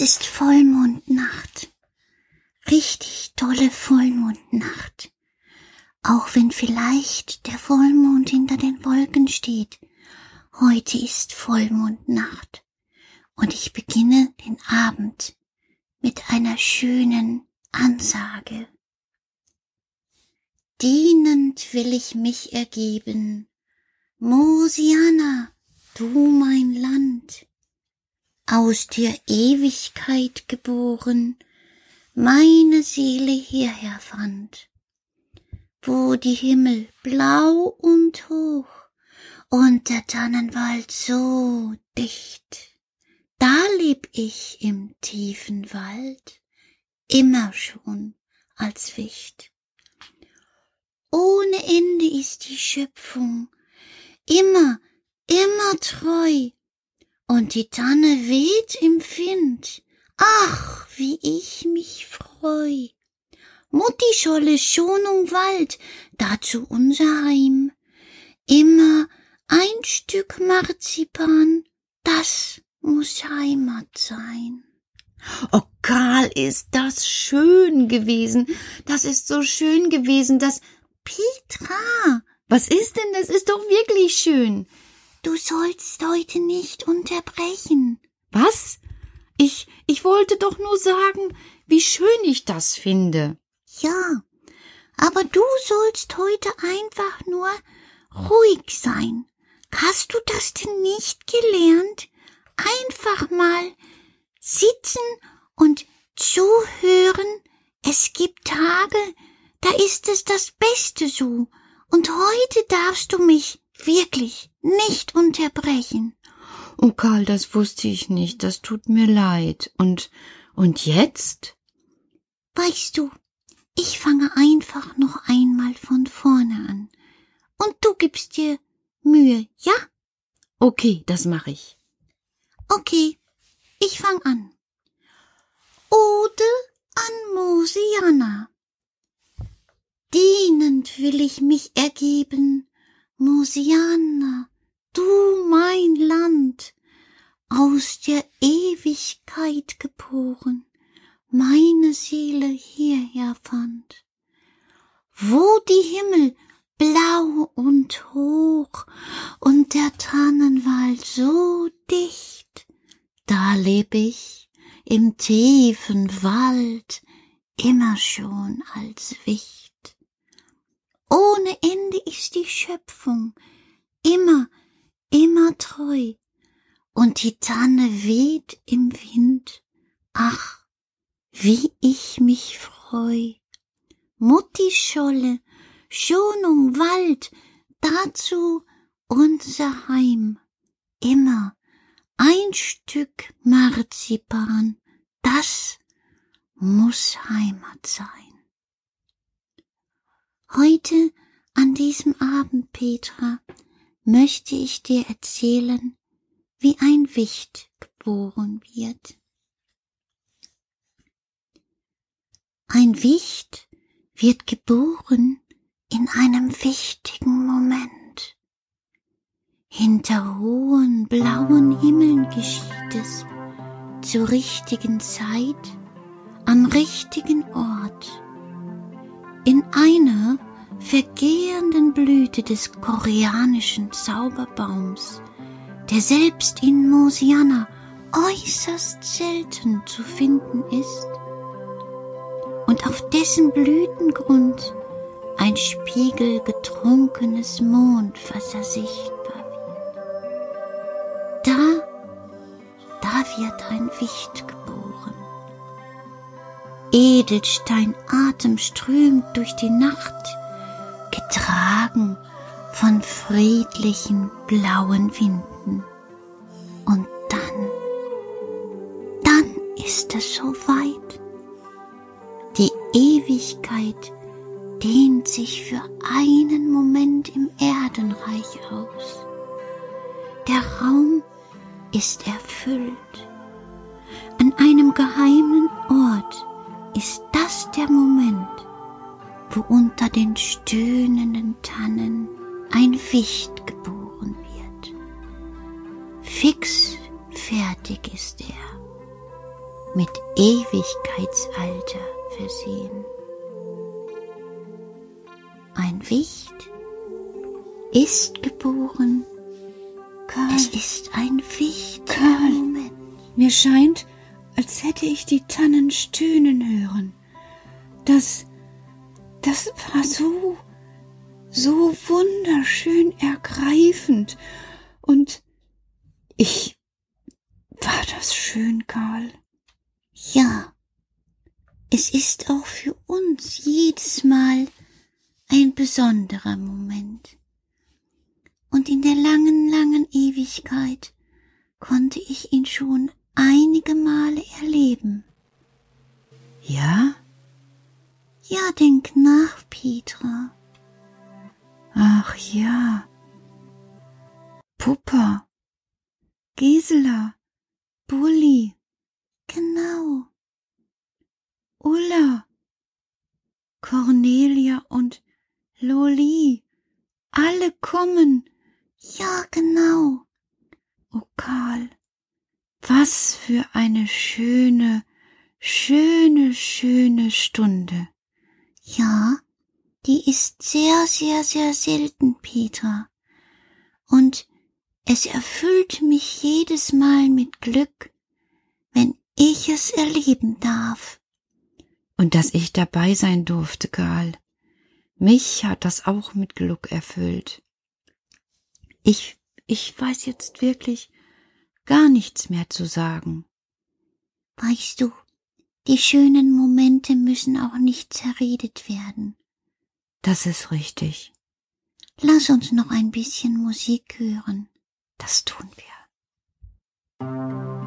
Es ist Vollmondnacht. Richtig tolle Vollmondnacht. Auch wenn vielleicht der Vollmond hinter den Wolken steht. Heute ist Vollmondnacht. Und ich beginne den Abend mit einer schönen Ansage. Dienend will ich mich ergeben, Mosiana, du mein Land, aus der Ewigkeit geboren, meine Seele hierher fand, wo die Himmel blau und hoch und der Tannenwald so dicht. Da leb ich im tiefen Wald, immer schon als Wicht. Ohne Ende ist die Schöpfung, immer, immer treu, und die Tanne weht im Wind. Ach, wie ich mich freu. Mutti Scholle Schonung Wald, dazu unser Heim. Immer ein Stück Marzipan, das muss Heimat sein. Oh, Karl, ist das schön gewesen. Das ist so schön gewesen, dass Petra, was ist denn? Das ist doch wirklich schön. Du sollst heute nicht unterbrechen. Was? Ich, ich wollte doch nur sagen, wie schön ich das finde. Ja, aber du sollst heute einfach nur ruhig sein. Hast du das denn nicht gelernt? Einfach mal sitzen und zuhören. Es gibt Tage, da ist es das Beste so. Und heute darfst du mich wirklich nicht unterbrechen. Oh Karl, das wusste ich nicht, das tut mir leid. Und, und jetzt? Weißt du, ich fange einfach noch einmal von vorne an. Und du gibst dir Mühe, ja? Okay, das mache ich. Okay, ich fang an. Ode an Mosiana. Dienend will ich mich ergeben, Mosiana, du mein Land, aus der Ewigkeit geboren, meine Seele hierher fand. Wo die Himmel blau und hoch und der Tannenwald so dicht, da leb ich im tiefen Wald immer schon als Wicht. Ohne Ende ist die Schöpfung immer, immer treu, und die Tanne weht im Wind. Ach, wie ich mich freu. Mutti Scholle, Schonung, Wald, dazu unser Heim. Immer ein Stück Marzipan, das muss Heimat sein. Heute an diesem Abend, Petra, möchte ich dir erzählen, wie ein Wicht geboren wird. Ein Wicht wird geboren in einem wichtigen Moment. Hinter hohen blauen Himmeln geschieht es zur richtigen Zeit am richtigen Ort. In einer vergehenden Blüte des koreanischen Zauberbaums, der selbst in Mosiana äußerst selten zu finden ist, und auf dessen Blütengrund ein Spiegel getrunkenes Mondwasser sichtbar wird. Da, da wird ein Wicht. Edelstein Atem strömt durch die Nacht, getragen von friedlichen blauen Winden. Und dann, dann ist es so weit. Die Ewigkeit dehnt sich für einen Moment im Erdenreich aus. Der Raum ist erfüllt. An einem geheimen Ort ist das der Moment, wo unter den stöhnenden Tannen ein Wicht geboren wird. Fix fertig ist er. mit Ewigkeitsalter versehen. Ein Wicht ist geboren. Karl, Es ist ein wichtiger Karl. Moment. mir scheint, als hätte ich die Tannen stöhnen hören. Das, das war so, so wunderschön ergreifend. Und ich, war das schön, Karl? Ja, es ist auch für uns jedes Mal ein besonderer Moment. Und in der langen, langen Ewigkeit konnte ich ihn schon einige Male erleben. Ja? Ja, denk nach, Petra. Ach ja. Puppa, Gisela, Bulli, Genau. Ulla, Cornelia und Loli, alle kommen. Ja, genau. Oh Karl, was für eine schöne, schöne, schöne Stunde. Ja, die ist sehr, sehr, sehr selten, Petra. Und es erfüllt mich jedes Mal mit Glück, wenn ich es erleben darf. Und dass ich dabei sein durfte, Karl. Mich hat das auch mit Glück erfüllt. Ich, ich weiß jetzt wirklich gar nichts mehr zu sagen. Weißt du, die schönen Momente müssen auch nicht zerredet werden. Das ist richtig. Lass uns noch ein bisschen Musik hören. Das tun wir.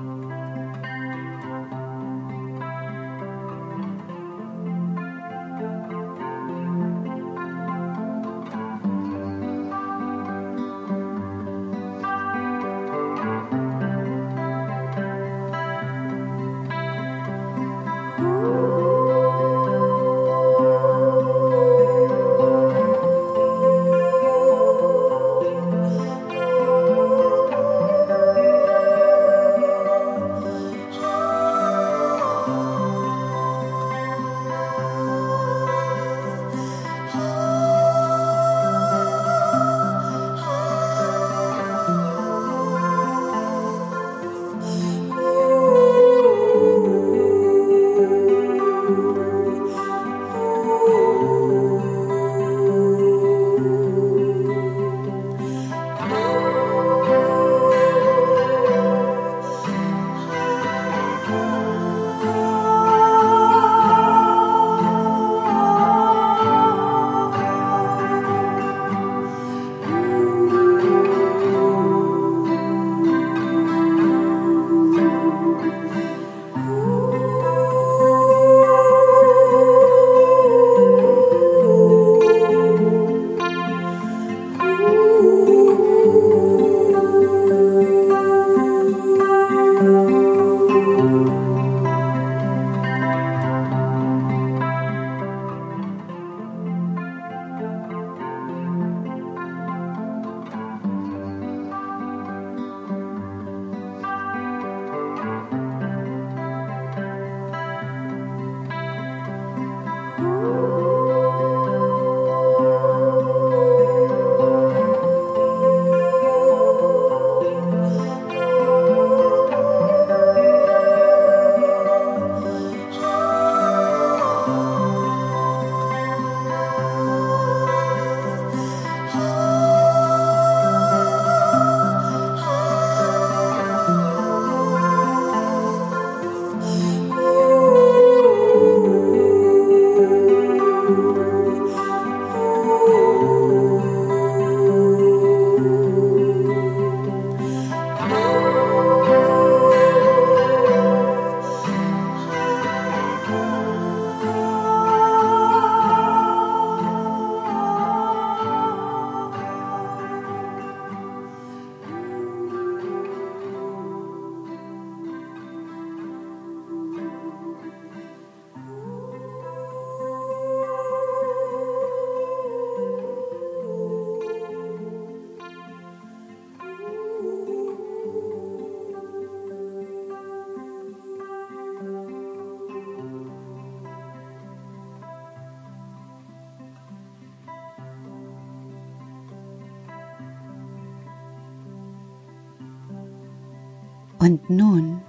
Und nun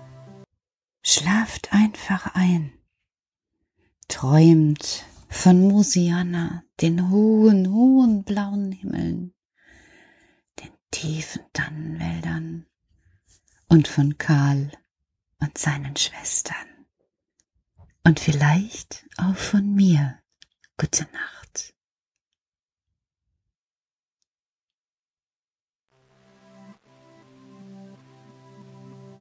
schlaft einfach ein, träumt von Musiana, den hohen, hohen blauen Himmeln, den tiefen Tannenwäldern und von Karl und seinen Schwestern. Und vielleicht auch von mir. Gute Nacht.